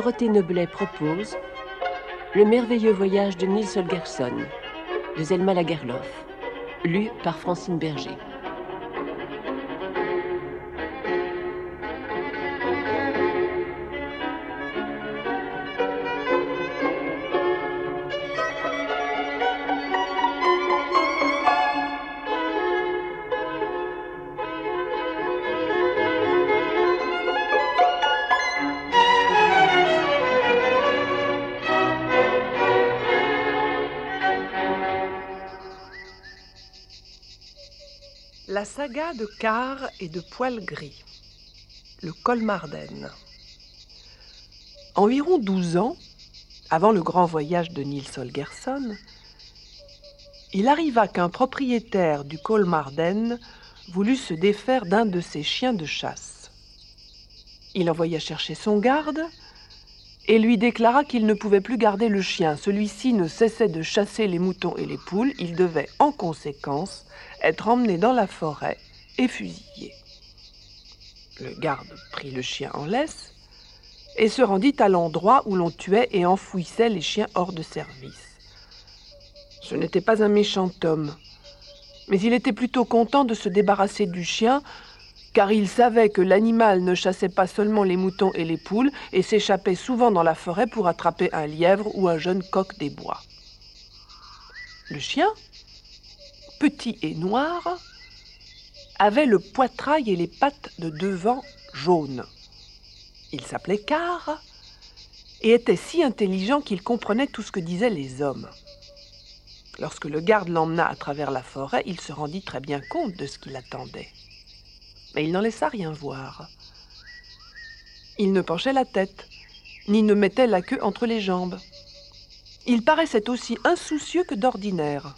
Dorothée Noblet propose Le merveilleux voyage de Nils Holgersson de Zelma Lagerlof, lu par Francine Berger. La saga de Car et de Poil Gris. Le Colmarden. Environ douze ans, avant le grand voyage de Niels Holgersson, il arriva qu'un propriétaire du Colmarden voulut se défaire d'un de ses chiens de chasse. Il envoya chercher son garde et lui déclara qu'il ne pouvait plus garder le chien. Celui-ci ne cessait de chasser les moutons et les poules. Il devait, en conséquence, être emmené dans la forêt et fusillé. Le garde prit le chien en laisse et se rendit à l'endroit où l'on tuait et enfouissait les chiens hors de service. Ce n'était pas un méchant homme, mais il était plutôt content de se débarrasser du chien, car il savait que l'animal ne chassait pas seulement les moutons et les poules, et s'échappait souvent dans la forêt pour attraper un lièvre ou un jeune coq des bois. Le chien, petit et noir, avait le poitrail et les pattes de devant jaunes. Il s'appelait Car et était si intelligent qu'il comprenait tout ce que disaient les hommes. Lorsque le garde l'emmena à travers la forêt, il se rendit très bien compte de ce qui l'attendait. Mais il n'en laissa rien voir. Il ne penchait la tête, ni ne mettait la queue entre les jambes. Il paraissait aussi insoucieux que d'ordinaire.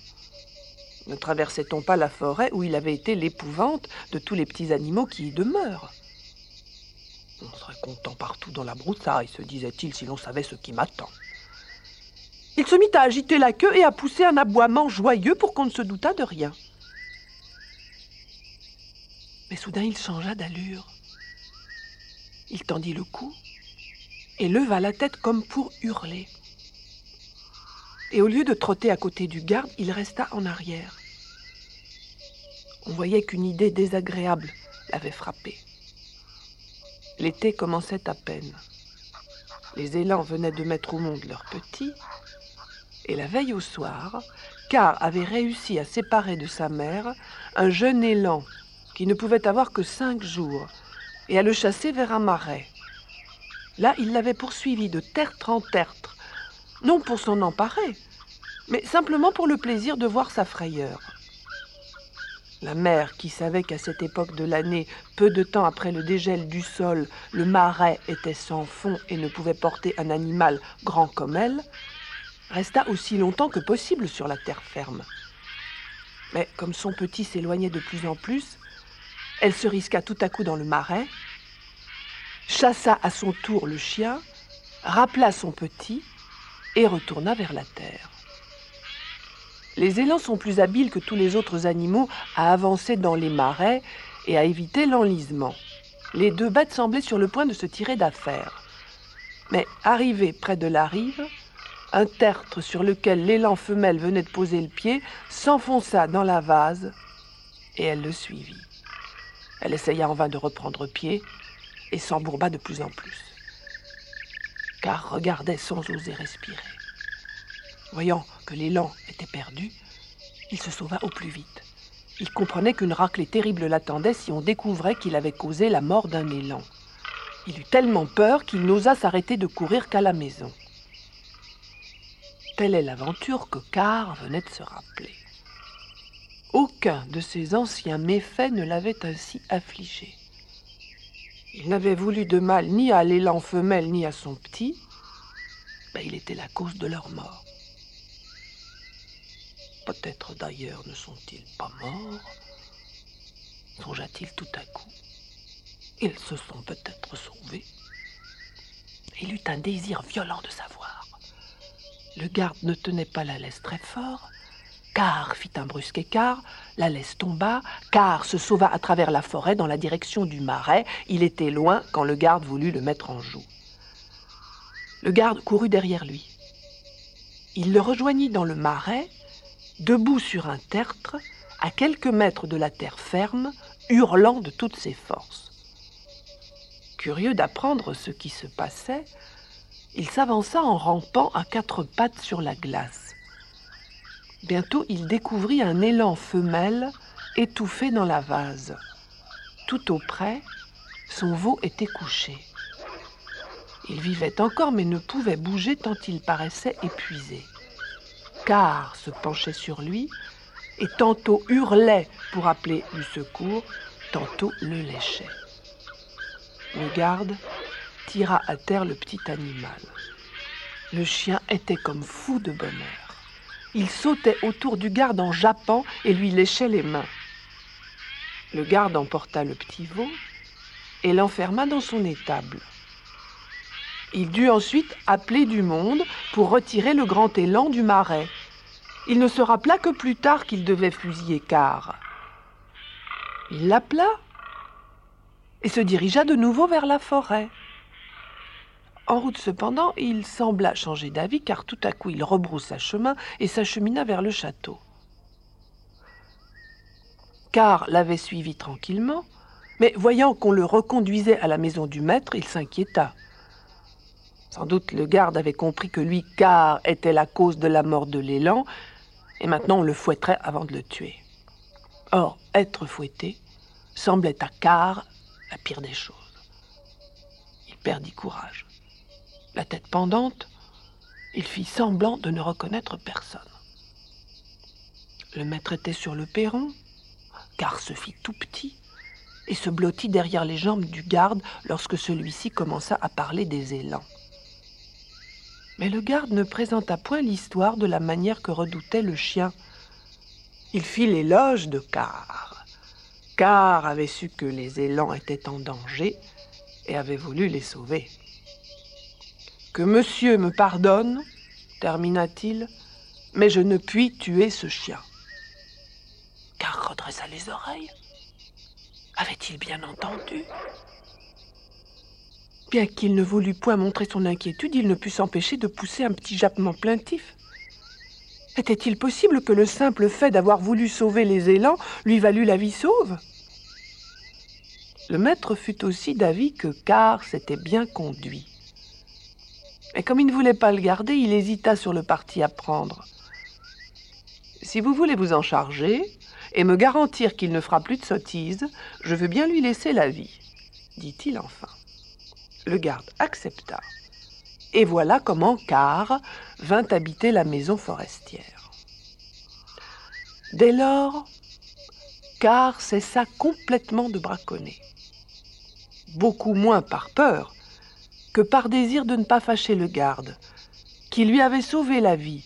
Ne traversait-on pas la forêt où il avait été l'épouvante de tous les petits animaux qui y demeurent? On serait content partout dans la broussaille, se disait-il, si l'on savait ce qui m'attend. Il se mit à agiter la queue et à pousser un aboiement joyeux pour qu'on ne se doutât de rien. Mais soudain il changea d'allure. Il tendit le cou et leva la tête comme pour hurler. Et au lieu de trotter à côté du garde, il resta en arrière. On voyait qu'une idée désagréable l'avait frappé. L'été commençait à peine. Les élans venaient de mettre au monde leurs petits, et la veille au soir, Car avait réussi à séparer de sa mère un jeune élan qui ne pouvait avoir que cinq jours, et à le chasser vers un marais. Là, il l'avait poursuivi de tertre en tertre, non pour s'en emparer, mais simplement pour le plaisir de voir sa frayeur. La mère, qui savait qu'à cette époque de l'année, peu de temps après le dégel du sol, le marais était sans fond et ne pouvait porter un animal grand comme elle, resta aussi longtemps que possible sur la terre ferme. Mais comme son petit s'éloignait de plus en plus, elle se risqua tout à coup dans le marais, chassa à son tour le chien, rappela son petit et retourna vers la terre. Les élans sont plus habiles que tous les autres animaux à avancer dans les marais et à éviter l'enlisement. Les deux bêtes semblaient sur le point de se tirer d'affaire. Mais arrivé près de la rive, un tertre sur lequel l'élan femelle venait de poser le pied s'enfonça dans la vase et elle le suivit. Elle essaya en vain de reprendre pied et s'embourba de plus en plus. Car regardait sans oser respirer. Voyant que l'élan était perdu, il se sauva au plus vite. Il comprenait qu'une raclée terrible l'attendait si on découvrait qu'il avait causé la mort d'un élan. Il eut tellement peur qu'il n'osa s'arrêter de courir qu'à la maison. Telle est l'aventure que Car venait de se rappeler. Aucun de ses anciens méfaits ne l'avait ainsi affligé. Il n'avait voulu de mal ni à l'élan femelle ni à son petit, mais il était la cause de leur mort. Peut-être d'ailleurs ne sont-ils pas morts Songea-t-il tout à coup. Ils se sont peut-être sauvés. Il eut un désir violent de savoir. Le garde ne tenait pas la laisse très fort. Car fit un brusque écart, la laisse tomba, Car se sauva à travers la forêt dans la direction du marais. Il était loin quand le garde voulut le mettre en joue. Le garde courut derrière lui. Il le rejoignit dans le marais, debout sur un tertre, à quelques mètres de la terre ferme, hurlant de toutes ses forces. Curieux d'apprendre ce qui se passait, il s'avança en rampant à quatre pattes sur la glace. Bientôt il découvrit un élan femelle étouffé dans la vase. Tout auprès, son veau était couché. Il vivait encore mais ne pouvait bouger tant il paraissait épuisé. Car se penchait sur lui et tantôt hurlait pour appeler du secours, tantôt le léchait. Le garde tira à terre le petit animal. Le chien était comme fou de bonheur. Il sautait autour du garde en jappant et lui léchait les mains. Le garde emporta le petit veau et l'enferma dans son étable. Il dut ensuite appeler du monde pour retirer le grand élan du marais. Il ne se rappela que plus tard qu'il devait fusiller Car. Il l'appela et se dirigea de nouveau vers la forêt. En route cependant, il sembla changer d'avis car tout à coup il rebroussa chemin et s'achemina vers le château. Car l'avait suivi tranquillement, mais voyant qu'on le reconduisait à la maison du maître, il s'inquiéta. Sans doute le garde avait compris que lui, Car, était la cause de la mort de l'élan, et maintenant on le fouetterait avant de le tuer. Or, être fouetté semblait à Car la pire des choses. Il perdit courage. La tête pendante, il fit semblant de ne reconnaître personne. Le maître était sur le perron, car se fit tout petit, et se blottit derrière les jambes du garde lorsque celui-ci commença à parler des élans. Mais le garde ne présenta point l'histoire de la manière que redoutait le chien. Il fit l'éloge de Car. Car avait su que les élans étaient en danger et avait voulu les sauver. Que monsieur me pardonne, termina-t-il, mais je ne puis tuer ce chien. Car redressa les oreilles. Avait-il bien entendu? Bien qu'il ne voulût point montrer son inquiétude, il ne put s'empêcher de pousser un petit jappement plaintif. Était-il possible que le simple fait d'avoir voulu sauver les élans lui valût la vie sauve? Le maître fut aussi d'avis que Car s'était bien conduit. Mais comme il ne voulait pas le garder, il hésita sur le parti à prendre. Si vous voulez vous en charger et me garantir qu'il ne fera plus de sottises, je veux bien lui laisser la vie, dit-il enfin. Le garde accepta. Et voilà comment Car vint habiter la maison forestière. Dès lors, Car cessa complètement de braconner. Beaucoup moins par peur que par désir de ne pas fâcher le garde, qui lui avait sauvé la vie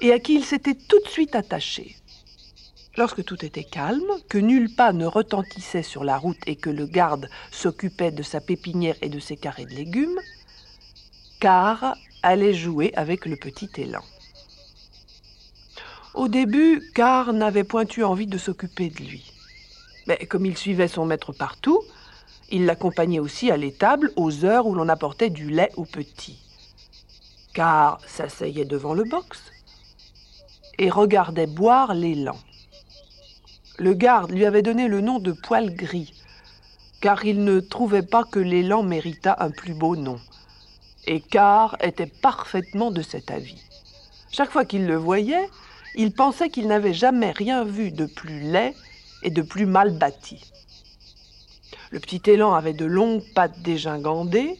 et à qui il s'était tout de suite attaché. Lorsque tout était calme, que nul pas ne retentissait sur la route et que le garde s'occupait de sa pépinière et de ses carrés de légumes, Car allait jouer avec le petit élan. Au début, Car n'avait point eu envie de s'occuper de lui. Mais comme il suivait son maître partout, il l'accompagnait aussi à l'étable aux heures où l'on apportait du lait aux petits. Car s'asseyait devant le box et regardait boire l'élan. Le garde lui avait donné le nom de poil gris, car il ne trouvait pas que l'élan méritât un plus beau nom. Et Car était parfaitement de cet avis. Chaque fois qu'il le voyait, il pensait qu'il n'avait jamais rien vu de plus laid et de plus mal bâti. Le petit élan avait de longues pattes dégingandées,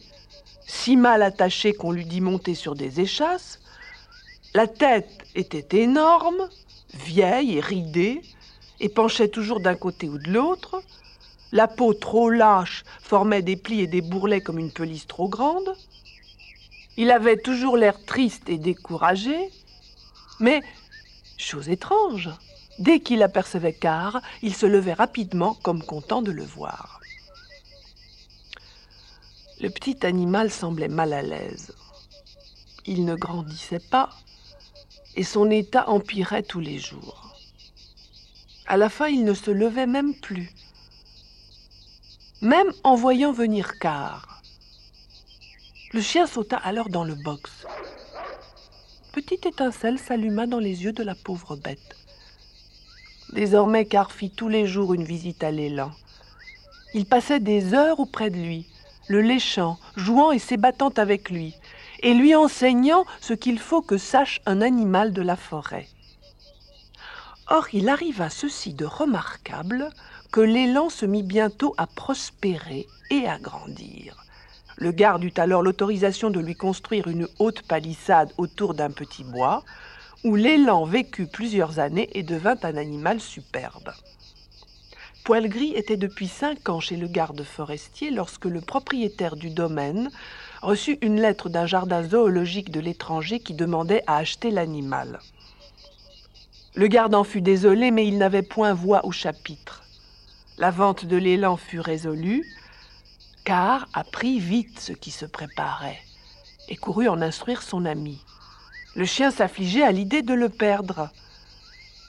si mal attachées qu'on lui dit monter sur des échasses. La tête était énorme, vieille et ridée, et penchait toujours d'un côté ou de l'autre. La peau trop lâche formait des plis et des bourrelets comme une pelisse trop grande. Il avait toujours l'air triste et découragé, mais, chose étrange, dès qu'il apercevait Car, il se levait rapidement comme content de le voir. Le petit animal semblait mal à l'aise. Il ne grandissait pas et son état empirait tous les jours. À la fin, il ne se levait même plus, même en voyant venir Car. Le chien sauta alors dans le box. Petite étincelle s'alluma dans les yeux de la pauvre bête. Désormais, Car fit tous les jours une visite à l'élan. Il passait des heures auprès de lui, le léchant, jouant et s'ébattant avec lui, et lui enseignant ce qu'il faut que sache un animal de la forêt. Or, il arriva ceci de remarquable que l'élan se mit bientôt à prospérer et à grandir. Le garde eut alors l'autorisation de lui construire une haute palissade autour d'un petit bois, où l'élan vécut plusieurs années et devint un animal superbe. Poil Gris était depuis cinq ans chez le garde forestier lorsque le propriétaire du domaine reçut une lettre d'un jardin zoologique de l'étranger qui demandait à acheter l'animal. Le garde en fut désolé, mais il n'avait point voix au chapitre. La vente de l'élan fut résolue, car apprit vite ce qui se préparait et courut en instruire son ami. Le chien s'affligeait à l'idée de le perdre.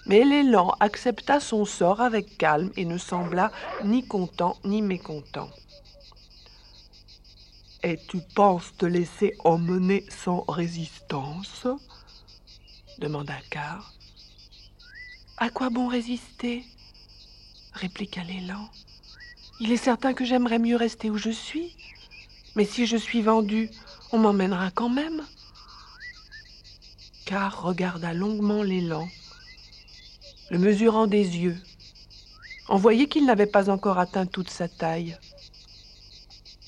Mais l'élan accepta son sort avec calme et ne sembla ni content ni mécontent. Et tu penses te laisser emmener sans résistance? demanda Car. À quoi bon résister? répliqua l'élan. Il est certain que j'aimerais mieux rester où je suis, mais si je suis vendu, on m'emmènera quand même. Car regarda longuement l'élan, le mesurant des yeux. On voyait qu'il n'avait pas encore atteint toute sa taille.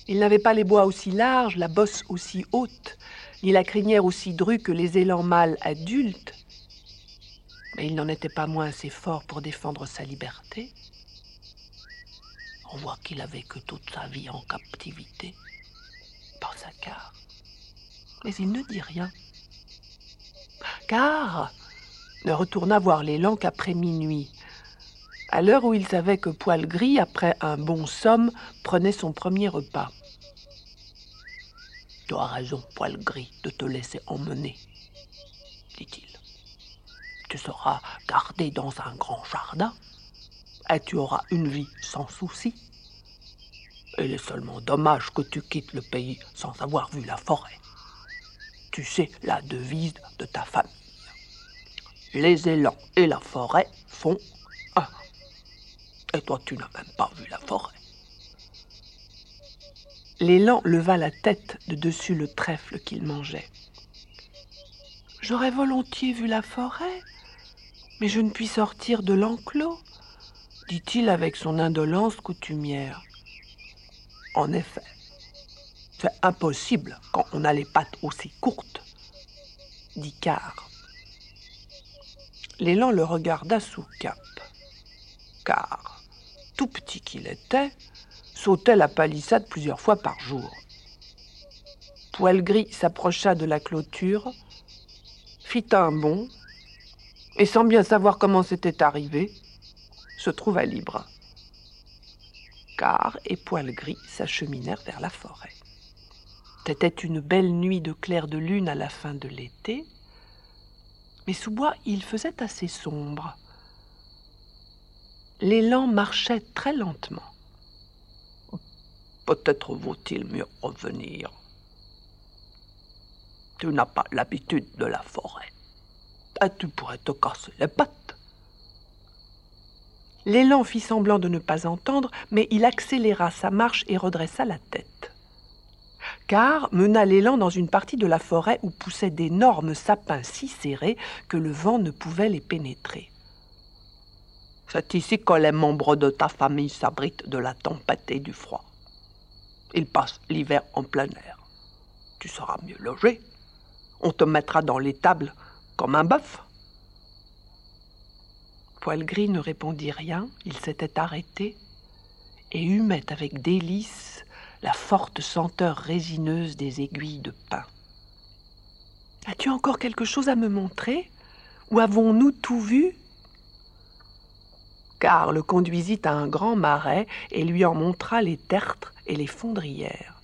Il n'avait pas les bois aussi larges, la bosse aussi haute, ni la crinière aussi drue que les élans mâles adultes, mais il n'en était pas moins assez fort pour défendre sa liberté. On voit qu'il a vécu toute sa vie en captivité, pensa Car. Mais il ne dit rien. Car ne retourna voir l'élan qu'après minuit, à l'heure où il savait que Poil Gris, après un bon somme, prenait son premier repas. Tu as raison, Poil Gris, de te laisser emmener, dit-il. Tu seras gardé dans un grand jardin, et tu auras une vie sans souci. Il est seulement dommage que tu quittes le pays sans avoir vu la forêt. Tu sais la devise de ta famille. Les élans et la forêt font un. Et toi, tu n'as même pas vu la forêt. L'élan leva la tête de dessus le trèfle qu'il mangeait. J'aurais volontiers vu la forêt, mais je ne puis sortir de l'enclos, dit-il avec son indolence coutumière. En effet, c'est impossible quand on a les pattes aussi courtes, dit Car. L'élan le regarda sous cap. Car, tout petit qu'il était, sautait la palissade plusieurs fois par jour. Poil gris s'approcha de la clôture, fit un bond, et sans bien savoir comment c'était arrivé, se trouva libre. Car et Poil gris s'acheminèrent vers la forêt. C'était une belle nuit de clair de lune à la fin de l'été, mais sous bois il faisait assez sombre. L'élan marchait très lentement. Peut-être vaut-il mieux revenir. Tu n'as pas l'habitude de la forêt. Et tu pourrais te casser les pattes. L'élan fit semblant de ne pas entendre, mais il accéléra sa marche et redressa la tête. Car mena l'élan dans une partie de la forêt où poussaient d'énormes sapins si serrés que le vent ne pouvait les pénétrer. C'est ici que les membres de ta famille s'abritent de la tempête et du froid. Ils passent l'hiver en plein air. Tu seras mieux logé. On te mettra dans l'étable comme un bœuf. Poil gris ne répondit rien, il s'était arrêté et humait avec délice la forte senteur résineuse des aiguilles de pin. As-tu encore quelque chose à me montrer? Ou avons-nous tout vu? Car le conduisit à un grand marais et lui en montra les tertres et les fondrières.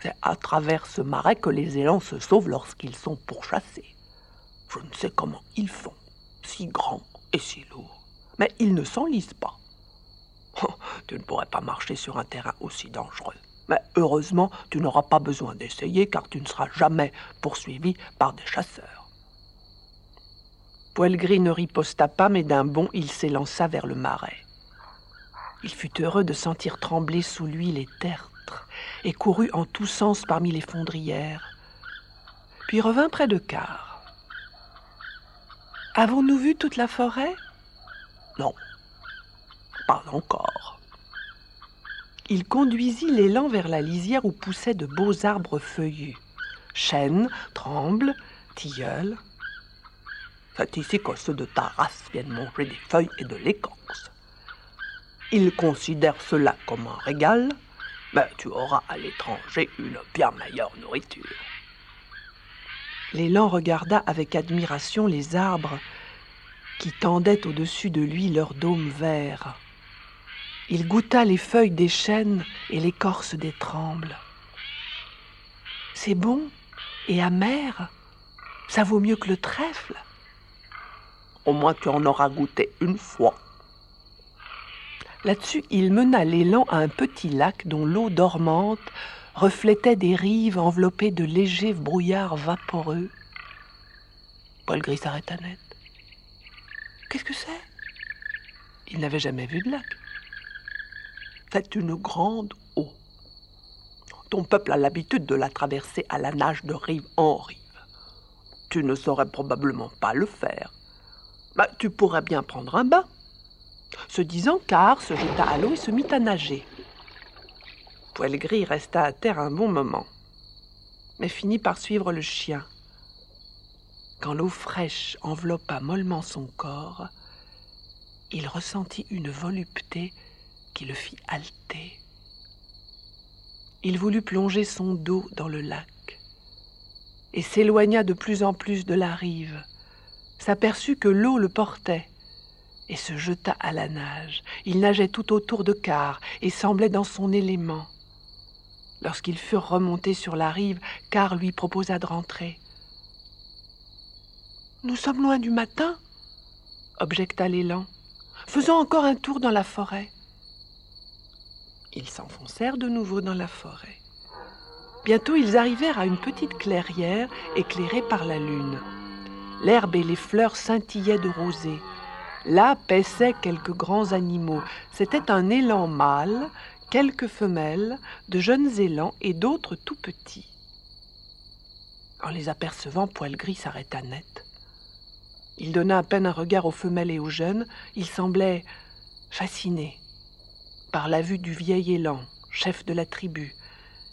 C'est à travers ce marais que les élans se sauvent lorsqu'ils sont pourchassés. Je ne sais comment ils font, si grands et si lourds, mais ils ne s'enlisent pas. Tu ne pourrais pas marcher sur un terrain aussi dangereux. Mais heureusement, tu n'auras pas besoin d'essayer car tu ne seras jamais poursuivi par des chasseurs. Poil gris ne riposta pas, mais d'un bond il s'élança vers le marais. Il fut heureux de sentir trembler sous lui les tertres et courut en tous sens parmi les fondrières, puis revint près de Car. Avons-nous vu toute la forêt? Non, pas encore. Il conduisit l'élan vers la lisière où poussaient de beaux arbres feuillus. Chênes, trembles, tilleuls. C'est ici que ceux de ta race viennent manger des feuilles et de l'écorce. Ils considèrent cela comme un régal, mais tu auras à l'étranger une bien meilleure nourriture. L'élan regarda avec admiration les arbres qui tendaient au-dessus de lui leurs dômes verts. Il goûta les feuilles des chênes et l'écorce des trembles. C'est bon et amer. Ça vaut mieux que le trèfle. Au moins tu en auras goûté une fois. Là-dessus, il mena l'élan à un petit lac dont l'eau dormante reflétait des rives enveloppées de légers brouillards vaporeux. Paul Gris s'arrêta net. Qu'est-ce que c'est? Il n'avait jamais vu de lac. C'est une grande eau. Ton peuple a l'habitude de la traverser à la nage de rive en rive. Tu ne saurais probablement pas le faire. Mais tu pourrais bien prendre un bain. Ce disant, Car se jeta à l'eau et se mit à nager. Poil gris resta à terre un bon moment, mais finit par suivre le chien. Quand l'eau fraîche enveloppa mollement son corps, il ressentit une volupté le fit halter. Il voulut plonger son dos dans le lac et s'éloigna de plus en plus de la rive, s'aperçut que l'eau le portait et se jeta à la nage. Il nageait tout autour de Car et semblait dans son élément. Lorsqu'ils furent remontés sur la rive, Car lui proposa de rentrer. Nous sommes loin du matin, objecta l'élan. Faisons encore un tour dans la forêt. Ils s'enfoncèrent de nouveau dans la forêt. Bientôt ils arrivèrent à une petite clairière éclairée par la lune. L'herbe et les fleurs scintillaient de rosée. Là paissaient quelques grands animaux. C'était un élan mâle, quelques femelles, de jeunes élans et d'autres tout petits. En les apercevant, Poil Gris s'arrêta net. Il donna à peine un regard aux femelles et aux jeunes. Il semblait fasciné par la vue du vieil élan, chef de la tribu,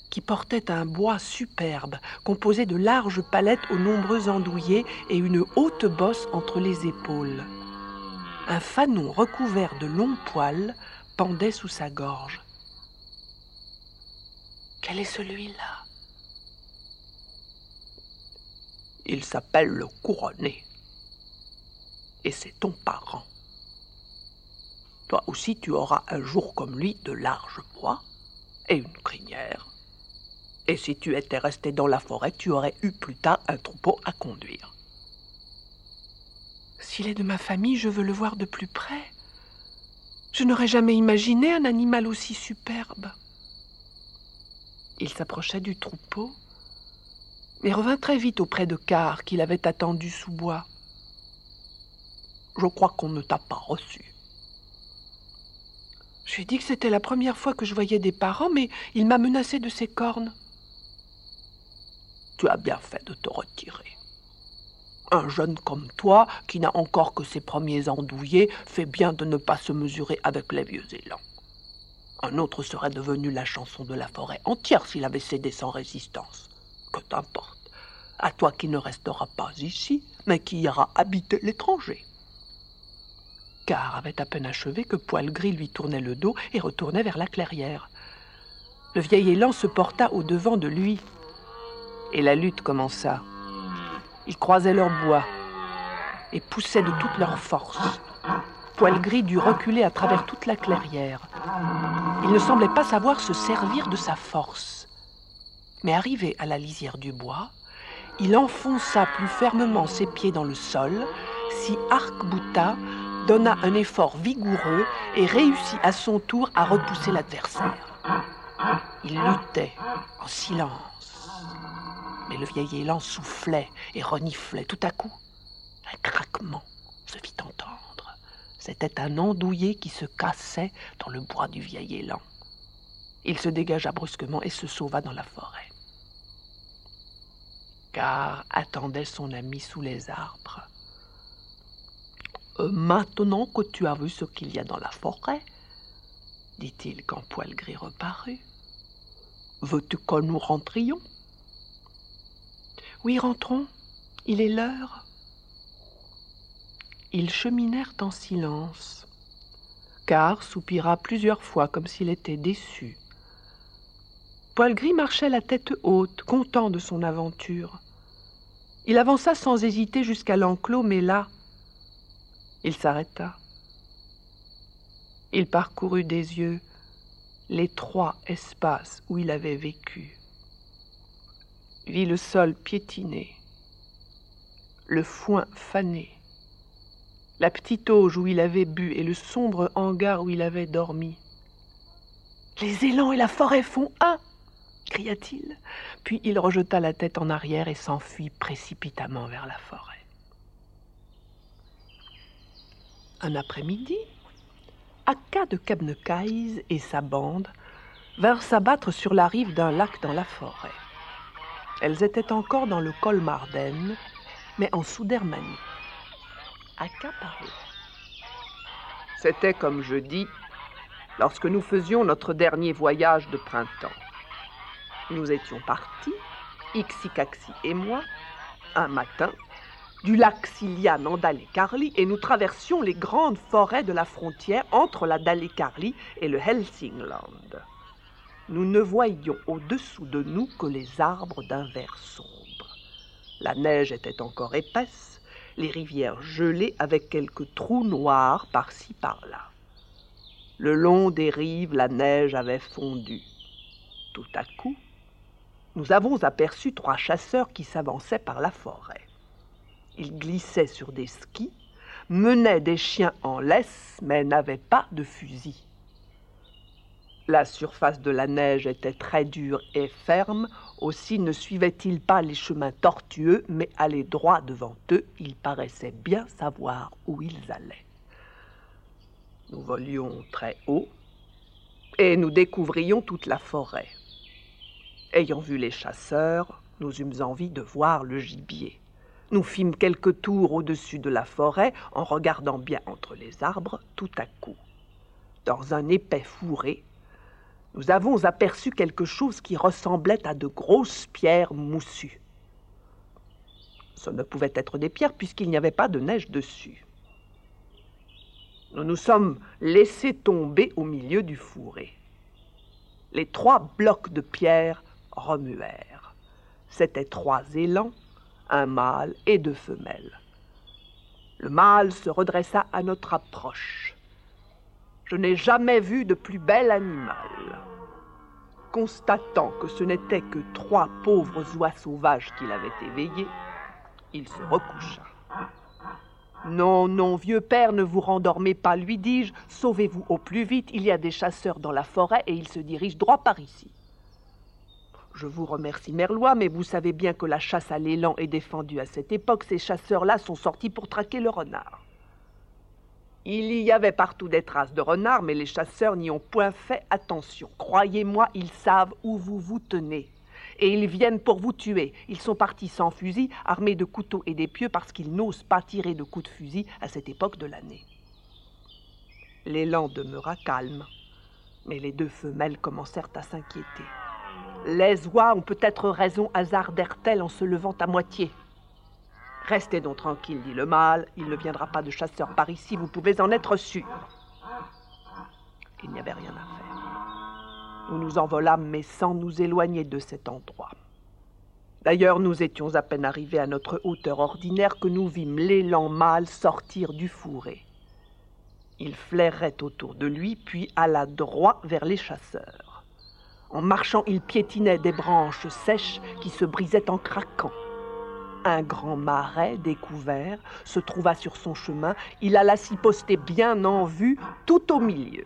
qui portait un bois superbe, composé de larges palettes aux nombreux andouillés et une haute bosse entre les épaules. Un fanon recouvert de longs poils pendait sous sa gorge. Quel est celui-là Il s'appelle le couronné. Et c'est ton parent. Toi aussi, tu auras un jour comme lui de larges bois et une crinière. Et si tu étais resté dans la forêt, tu aurais eu plus tard un troupeau à conduire. S'il est de ma famille, je veux le voir de plus près. Je n'aurais jamais imaginé un animal aussi superbe. Il s'approcha du troupeau, mais revint très vite auprès de Car, qu'il avait attendu sous bois. Je crois qu'on ne t'a pas reçu. Je lui ai dit que c'était la première fois que je voyais des parents, mais il m'a menacé de ses cornes. Tu as bien fait de te retirer. Un jeune comme toi, qui n'a encore que ses premiers andouillés, fait bien de ne pas se mesurer avec les vieux élans. Un autre serait devenu la chanson de la forêt entière s'il avait cédé sans résistance. Que t'importe. À toi qui ne restera pas ici, mais qui ira habiter l'étranger. Car avait à peine achevé que Poil Gris lui tournait le dos et retournait vers la clairière. Le vieil élan se porta au devant de lui, et la lutte commença. Ils croisaient leur bois et poussaient de toute leur force. Poil Gris dut reculer à travers toute la clairière. Il ne semblait pas savoir se servir de sa force. Mais arrivé à la lisière du bois, il enfonça plus fermement ses pieds dans le sol, s'y arc-bouta, donna un effort vigoureux et réussit à son tour à repousser l'adversaire. Ils luttaient en silence. Mais le vieil élan soufflait et reniflait. Tout à coup, un craquement se fit entendre. C'était un andouillé qui se cassait dans le bois du vieil élan. Il se dégagea brusquement et se sauva dans la forêt. Car attendait son ami sous les arbres. Euh, maintenant que tu as vu ce qu'il y a dans la forêt, dit-il quand Poil Gris reparut, veux-tu que nous rentrions? Oui, rentrons. Il est l'heure. Ils cheminèrent en silence. Car soupira plusieurs fois comme s'il était déçu. Poil Gris marchait la tête haute, content de son aventure. Il avança sans hésiter jusqu'à l'enclos, mais là, il s'arrêta. Il parcourut des yeux les trois espaces où il avait vécu. Vit le sol piétiné, le foin fané, la petite auge où il avait bu et le sombre hangar où il avait dormi. Les élans et la forêt font un cria-t-il, puis il rejeta la tête en arrière et s'enfuit précipitamment vers la forêt. Un après-midi, Akka de Kebnekaise et sa bande vinrent s'abattre sur la rive d'un lac dans la forêt. Elles étaient encore dans le col Marden, mais en Soudermanie. Akka parlait. C'était comme je dis, lorsque nous faisions notre dernier voyage de printemps. Nous étions partis, Ixikaxi et moi, un matin, du lac Silian en Dalekarli et nous traversions les grandes forêts de la frontière entre la Dalekarli et le Helsingland. Nous ne voyions au-dessous de nous que les arbres d'un vert sombre. La neige était encore épaisse, les rivières gelées avec quelques trous noirs par-ci par-là. Le long des rives, la neige avait fondu. Tout à coup, nous avons aperçu trois chasseurs qui s'avançaient par la forêt. Ils glissaient sur des skis, menaient des chiens en laisse, mais n'avaient pas de fusil. La surface de la neige était très dure et ferme, aussi ne suivaient-ils pas les chemins tortueux, mais allaient droit devant eux, ils paraissaient bien savoir où ils allaient. Nous volions très haut, et nous découvrions toute la forêt. Ayant vu les chasseurs, nous eûmes envie de voir le gibier. Nous fîmes quelques tours au-dessus de la forêt en regardant bien entre les arbres tout à coup. Dans un épais fourré, nous avons aperçu quelque chose qui ressemblait à de grosses pierres moussues. Ce ne pouvait être des pierres puisqu'il n'y avait pas de neige dessus. Nous nous sommes laissés tomber au milieu du fourré. Les trois blocs de pierre remuèrent. C'étaient trois élans un mâle et deux femelles. Le mâle se redressa à notre approche. Je n'ai jamais vu de plus bel animal. Constatant que ce n'étaient que trois pauvres oies sauvages qu'il avait éveillés, il se recoucha. Non, non, vieux père, ne vous rendormez pas, lui dis-je. Sauvez-vous au plus vite, il y a des chasseurs dans la forêt et ils se dirigent droit par ici. Je vous remercie, Merlois, mais vous savez bien que la chasse à l'élan est défendue à cette époque. Ces chasseurs-là sont sortis pour traquer le renard. Il y avait partout des traces de renard, mais les chasseurs n'y ont point fait attention. Croyez-moi, ils savent où vous vous tenez. Et ils viennent pour vous tuer. Ils sont partis sans fusil, armés de couteaux et d'épieux, parce qu'ils n'osent pas tirer de coups de fusil à cette époque de l'année. L'élan demeura calme, mais les deux femelles commencèrent à s'inquiéter. Les oies ont peut-être raison, hasardèrent-elles en se levant à moitié. Restez donc tranquille, dit le mâle, il ne viendra pas de chasseur par ici, vous pouvez en être sûr. Il n'y avait rien à faire. Nous nous envolâmes, mais sans nous éloigner de cet endroit. D'ailleurs, nous étions à peine arrivés à notre hauteur ordinaire que nous vîmes l'élan mâle sortir du fourré. Il flairait autour de lui, puis alla droit vers les chasseurs. En marchant, il piétinait des branches sèches qui se brisaient en craquant. Un grand marais découvert se trouva sur son chemin. Il alla s'y poster bien en vue, tout au milieu.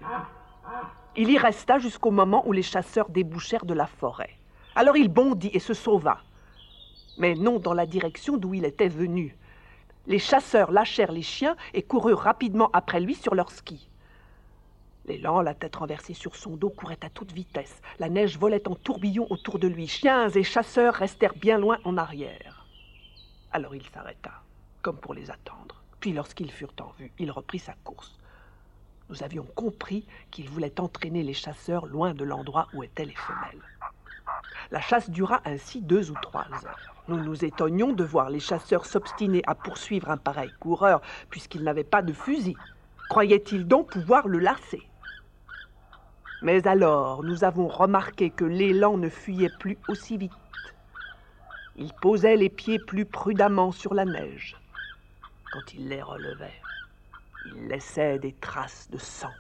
Il y resta jusqu'au moment où les chasseurs débouchèrent de la forêt. Alors il bondit et se sauva, mais non dans la direction d'où il était venu. Les chasseurs lâchèrent les chiens et coururent rapidement après lui sur leurs skis. L'élan, la tête renversée sur son dos, courait à toute vitesse. La neige volait en tourbillons autour de lui. Chiens et chasseurs restèrent bien loin en arrière. Alors il s'arrêta, comme pour les attendre. Puis lorsqu'ils furent en vue, il reprit sa course. Nous avions compris qu'il voulait entraîner les chasseurs loin de l'endroit où étaient les femelles. La chasse dura ainsi deux ou trois heures. Nous nous étonnions de voir les chasseurs s'obstiner à poursuivre un pareil coureur, puisqu'ils n'avaient pas de fusil. Croyaient-ils donc pouvoir le lasser? Mais alors, nous avons remarqué que l'élan ne fuyait plus aussi vite. Il posait les pieds plus prudemment sur la neige. Quand il les relevait, il laissait des traces de sang.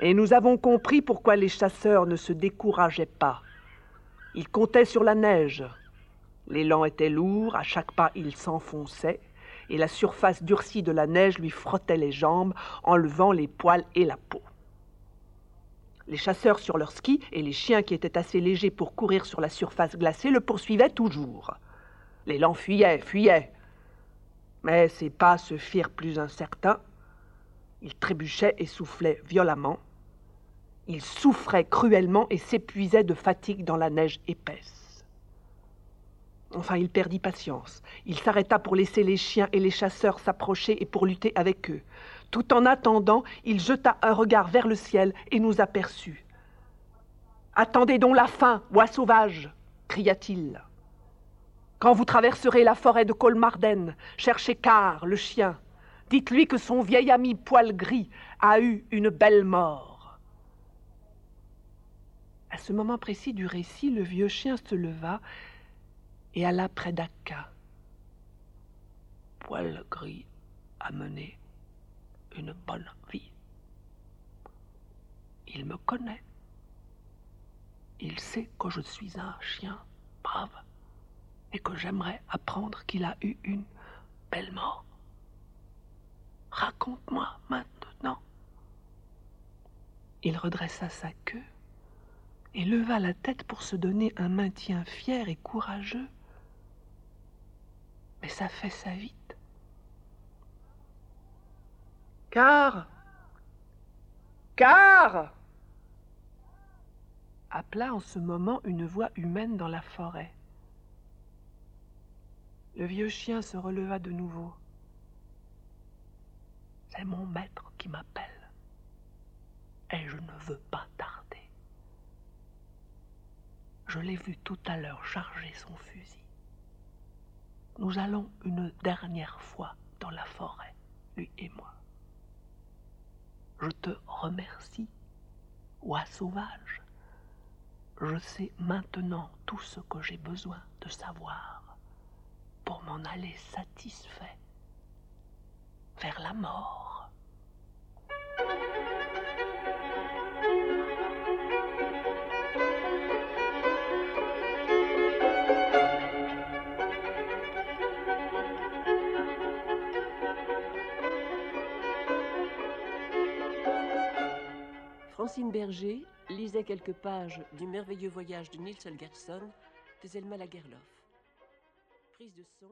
Et nous avons compris pourquoi les chasseurs ne se décourageaient pas. Ils comptaient sur la neige. L'élan était lourd, à chaque pas il s'enfonçait, et la surface durcie de la neige lui frottait les jambes, enlevant les poils et la peau. Les chasseurs sur leurs skis et les chiens qui étaient assez légers pour courir sur la surface glacée le poursuivaient toujours. L'élan fuyait, fuyait. Mais ses pas se firent plus incertains. Il trébuchait et soufflait violemment. Il souffrait cruellement et s'épuisait de fatigue dans la neige épaisse. Enfin, il perdit patience. Il s'arrêta pour laisser les chiens et les chasseurs s'approcher et pour lutter avec eux. Tout en attendant, il jeta un regard vers le ciel et nous aperçut. Attendez donc la fin, bois sauvage cria-t-il. Quand vous traverserez la forêt de Colmarden, cherchez Car, le chien. Dites-lui que son vieil ami poil gris a eu une belle mort. À ce moment précis du récit, le vieux chien se leva et alla près d'Aka. Poil gris a mené une bonne vie. Il me connaît. Il sait que je suis un chien brave et que j'aimerais apprendre qu'il a eu une belle mort. Raconte-moi maintenant. Il redressa sa queue et leva la tête pour se donner un maintien fier et courageux. Mais ça fait sa vite. Car Car appela en ce moment une voix humaine dans la forêt. Le vieux chien se releva de nouveau. C'est mon maître qui m'appelle, et je ne veux pas tarder. Je l'ai vu tout à l'heure charger son fusil. Nous allons une dernière fois dans la forêt, lui et moi. Je te remercie, oie sauvage. Je sais maintenant tout ce que j'ai besoin de savoir pour m'en aller satisfait vers la mort. Francine Berger lisait quelques pages du merveilleux voyage de Nils Holgersson de Zelma Lagerlof. Prise de son.